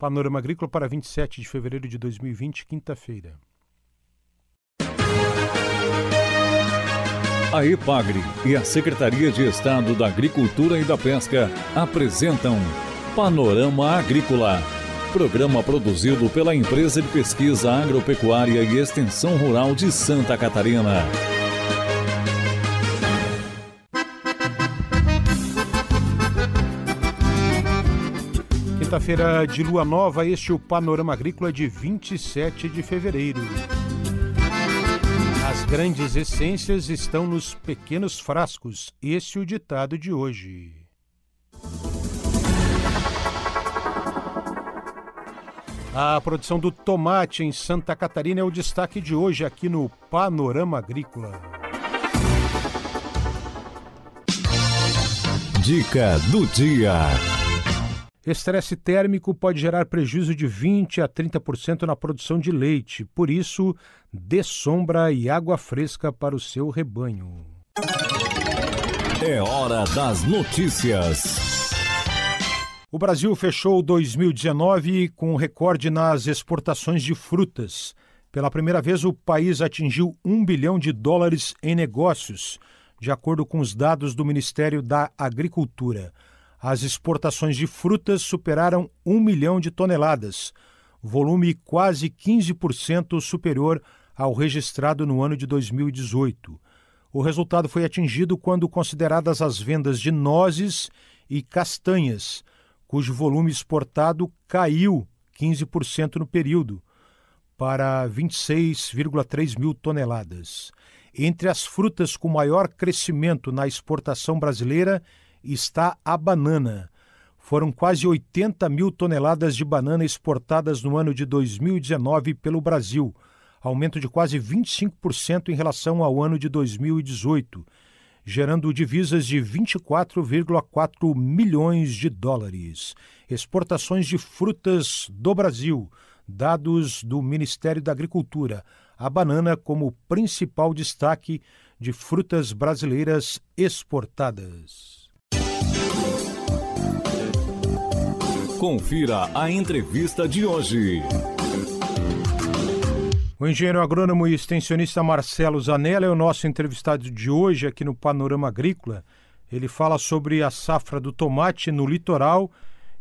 Panorama Agrícola para 27 de fevereiro de 2020, quinta-feira. A EPAGRE e a Secretaria de Estado da Agricultura e da Pesca apresentam Panorama Agrícola, programa produzido pela Empresa de Pesquisa Agropecuária e Extensão Rural de Santa Catarina. Quinta-feira de lua nova, este é o Panorama Agrícola de 27 de fevereiro. As grandes essências estão nos pequenos frascos. Esse é o ditado de hoje. A produção do tomate em Santa Catarina é o destaque de hoje aqui no Panorama Agrícola. Dica do dia. Estresse térmico pode gerar prejuízo de 20 a 30% na produção de leite. Por isso, dê sombra e água fresca para o seu rebanho. É hora das notícias. O Brasil fechou 2019 com recorde nas exportações de frutas. Pela primeira vez, o país atingiu um bilhão de dólares em negócios, de acordo com os dados do Ministério da Agricultura as exportações de frutas superaram um milhão de toneladas, volume quase 15% superior ao registrado no ano de 2018. O resultado foi atingido quando consideradas as vendas de nozes e castanhas, cujo volume exportado caiu 15% no período, para 26,3 mil toneladas. Entre as frutas com maior crescimento na exportação brasileira está a banana. Foram quase 80 mil toneladas de banana exportadas no ano de 2019 pelo Brasil, aumento de quase 25% em relação ao ano de 2018, gerando divisas de 24,4 milhões de dólares. Exportações de frutas do Brasil, dados do Ministério da Agricultura. A banana como principal destaque de frutas brasileiras exportadas. Confira a entrevista de hoje. O engenheiro agrônomo e extensionista Marcelo Zanella é o nosso entrevistado de hoje aqui no Panorama Agrícola. Ele fala sobre a safra do tomate no litoral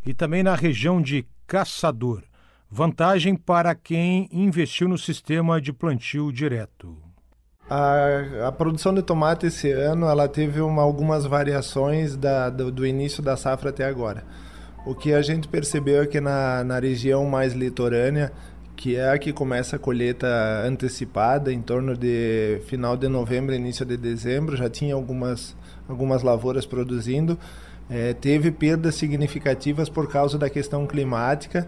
e também na região de Caçador. Vantagem para quem investiu no sistema de plantio direto. A, a, produção de tomate esse ano ela teve uma, algumas variações da, do, do, início da safra até agora. O que a gente percebeu é que na, na região mais litorânea, que é a que começa a colheita antecipada, em torno de final de novembro, início de dezembro, já tinha algumas, algumas lavouras produzindo, é, teve perdas significativas por causa da questão climática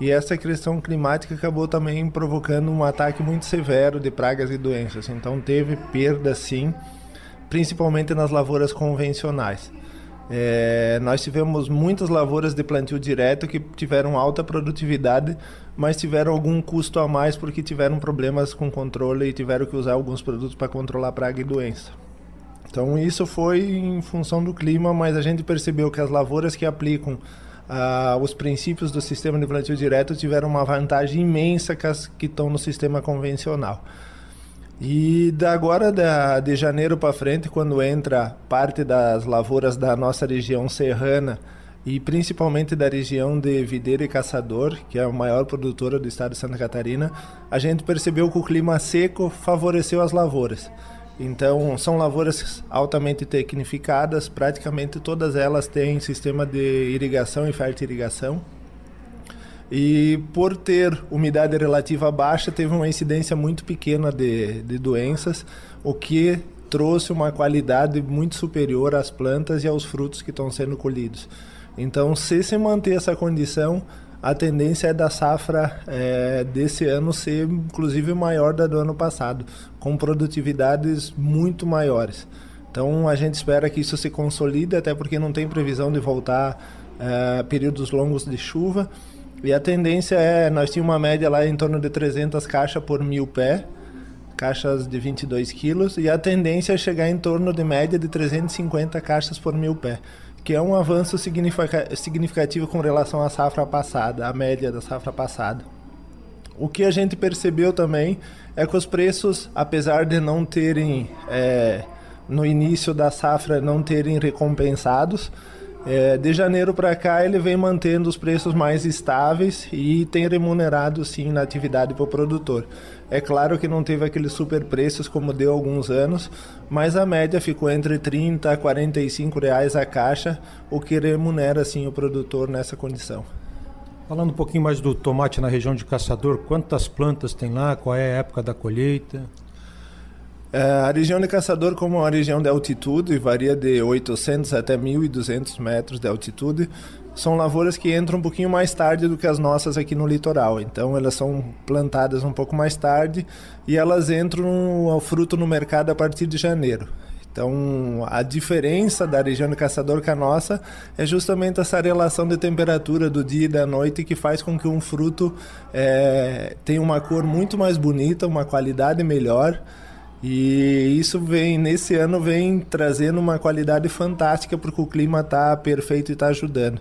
e essa questão climática acabou também provocando um ataque muito severo de pragas e doenças. Então teve perda sim, principalmente nas lavouras convencionais. É, nós tivemos muitas lavouras de plantio direto que tiveram alta produtividade, mas tiveram algum custo a mais porque tiveram problemas com controle e tiveram que usar alguns produtos para controlar praga e doença. Então isso foi em função do clima, mas a gente percebeu que as lavouras que aplicam ah, os princípios do sistema de plantio direto tiveram uma vantagem imensa que as que estão no sistema convencional. E da agora da, de janeiro para frente, quando entra parte das lavouras da nossa região serrana e principalmente da região de Videira e Caçador, que é a maior produtora do estado de Santa Catarina, a gente percebeu que o clima seco favoreceu as lavouras. Então, são lavouras altamente tecnificadas, praticamente todas elas têm sistema de irrigação e fertirrigação. E por ter umidade relativa baixa, teve uma incidência muito pequena de, de doenças, o que trouxe uma qualidade muito superior às plantas e aos frutos que estão sendo colhidos. Então, se se manter essa condição, a tendência é da safra é, desse ano ser inclusive maior da do ano passado, com produtividades muito maiores. Então a gente espera que isso se consolide, até porque não tem previsão de voltar é, períodos longos de chuva. E a tendência é, nós tínhamos uma média lá em torno de 300 caixas por mil pé, caixas de 22 quilos, e a tendência é chegar em torno de média de 350 caixas por mil pé que é um avanço significativo com relação à safra passada, à média da safra passada. O que a gente percebeu também é que os preços, apesar de não terem, é, no início da safra, não terem recompensados, é, de janeiro para cá ele vem mantendo os preços mais estáveis e tem remunerado sim na atividade para o produtor. É claro que não teve aqueles super preços como deu alguns anos, mas a média ficou entre 30 a 45 reais a caixa, o que remunera sim o produtor nessa condição. Falando um pouquinho mais do tomate na região de Caçador, quantas plantas tem lá? Qual é a época da colheita? É, a região de Caçador, como uma região de altitude, varia de 800 até 1.200 metros de altitude. São lavouras que entram um pouquinho mais tarde do que as nossas aqui no litoral. Então, elas são plantadas um pouco mais tarde e elas entram ao fruto no mercado a partir de janeiro. Então, a diferença da região de Caçador com a nossa é justamente essa relação de temperatura do dia e da noite que faz com que um fruto é, tenha uma cor muito mais bonita, uma qualidade melhor. E isso vem nesse ano vem trazendo uma qualidade fantástica porque o clima está perfeito e está ajudando.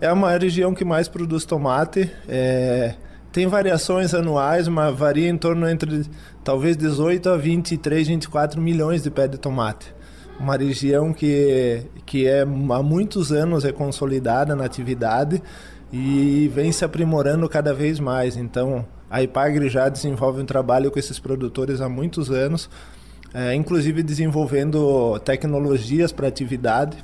É uma região que mais produz tomate. É, tem variações anuais, mas varia em torno entre talvez 18 a 23, 24 milhões de pés de tomate. Uma região que, que é, há muitos anos é consolidada na atividade e vem se aprimorando cada vez mais. Então, a Ipagre já desenvolve um trabalho com esses produtores há muitos anos, é, inclusive desenvolvendo tecnologias para atividade.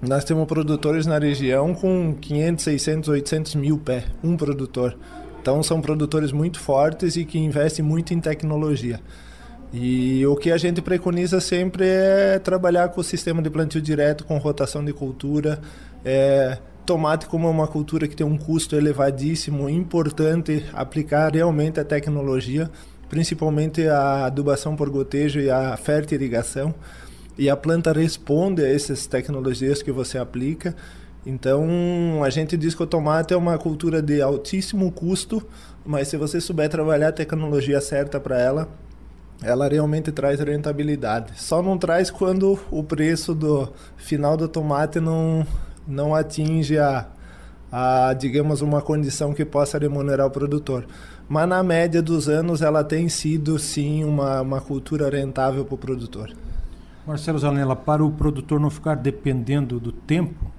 Nós temos produtores na região com 500, 600, 800 mil pés, um produtor. Então são produtores muito fortes e que investem muito em tecnologia. E o que a gente preconiza sempre é trabalhar com o sistema de plantio direto, com rotação de cultura. É, tomate como é uma cultura que tem um custo elevadíssimo, importante aplicar realmente a tecnologia, principalmente a adubação por gotejo e a fertirrigação. E a planta responde a essas tecnologias que você aplica então, a gente diz que o tomate é uma cultura de altíssimo custo, mas se você souber trabalhar a tecnologia certa para ela, ela realmente traz rentabilidade. Só não traz quando o preço do final do tomate não, não atinge a, a, digamos, uma condição que possa remunerar o produtor. Mas na média dos anos ela tem sido sim uma, uma cultura rentável para o produtor. Marcelo Zanella, para o produtor não ficar dependendo do tempo,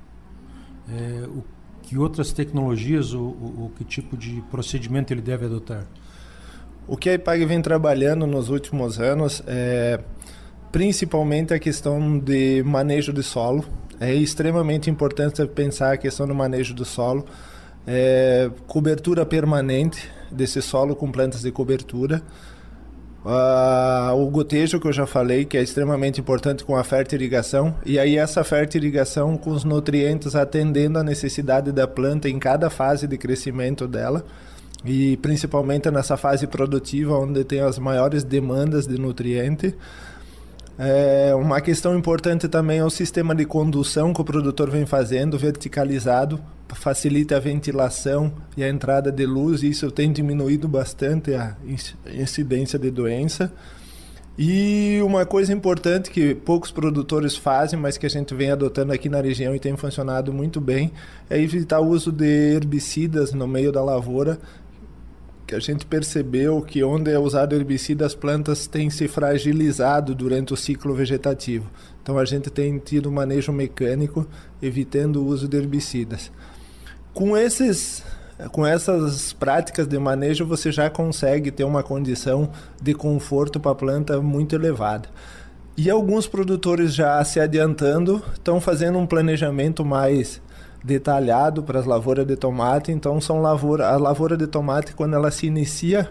é, o, que outras tecnologias ou, o que tipo de procedimento ele deve adotar? O que a IPAG vem trabalhando nos últimos anos é principalmente a questão de manejo de solo. É extremamente importante pensar a questão do manejo do solo. É, cobertura permanente desse solo com plantas de cobertura. Uh, o gotejo que eu já falei, que é extremamente importante com a fertirrigação, e aí essa fertirrigação com os nutrientes atendendo a necessidade da planta em cada fase de crescimento dela, e principalmente nessa fase produtiva, onde tem as maiores demandas de nutriente. É, uma questão importante também é o sistema de condução que o produtor vem fazendo, verticalizado, facilita a ventilação e a entrada de luz, e isso tem diminuído bastante a incidência de doença. E uma coisa importante que poucos produtores fazem, mas que a gente vem adotando aqui na região e tem funcionado muito bem, é evitar o uso de herbicidas no meio da lavoura, que a gente percebeu que onde é usado herbicida as plantas têm se fragilizado durante o ciclo vegetativo. Então a gente tem tido manejo mecânico evitando o uso de herbicidas. Com esses com essas práticas de manejo você já consegue ter uma condição de conforto para a planta muito elevada. E alguns produtores já se adiantando estão fazendo um planejamento mais detalhado para as lavouras de tomate. Então são lavoura, a lavoura de tomate quando ela se inicia,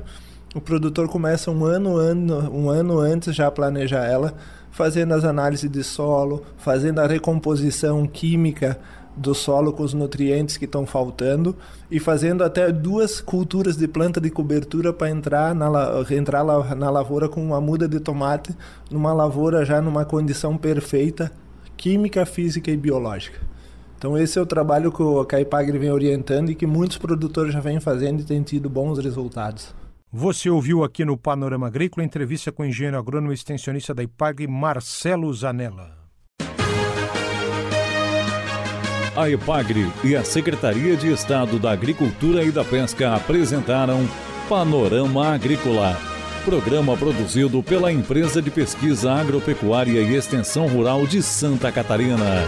o produtor começa um ano, ano, um ano antes já a planejar ela, fazendo as análises de solo, fazendo a recomposição química do solo com os nutrientes que estão faltando e fazendo até duas culturas de planta de cobertura para entrar na, entrar na lavoura com uma muda de tomate, numa lavoura já numa condição perfeita, química, física e biológica. Então esse é o trabalho que o Caipagre vem orientando e que muitos produtores já vêm fazendo e têm tido bons resultados. Você ouviu aqui no Panorama Agrícola a entrevista com o engenheiro agrônomo e extensionista da IPAG, Marcelo Zanella. A EPAGRE e a Secretaria de Estado da Agricultura e da Pesca apresentaram Panorama Agrícola, programa produzido pela Empresa de Pesquisa Agropecuária e Extensão Rural de Santa Catarina.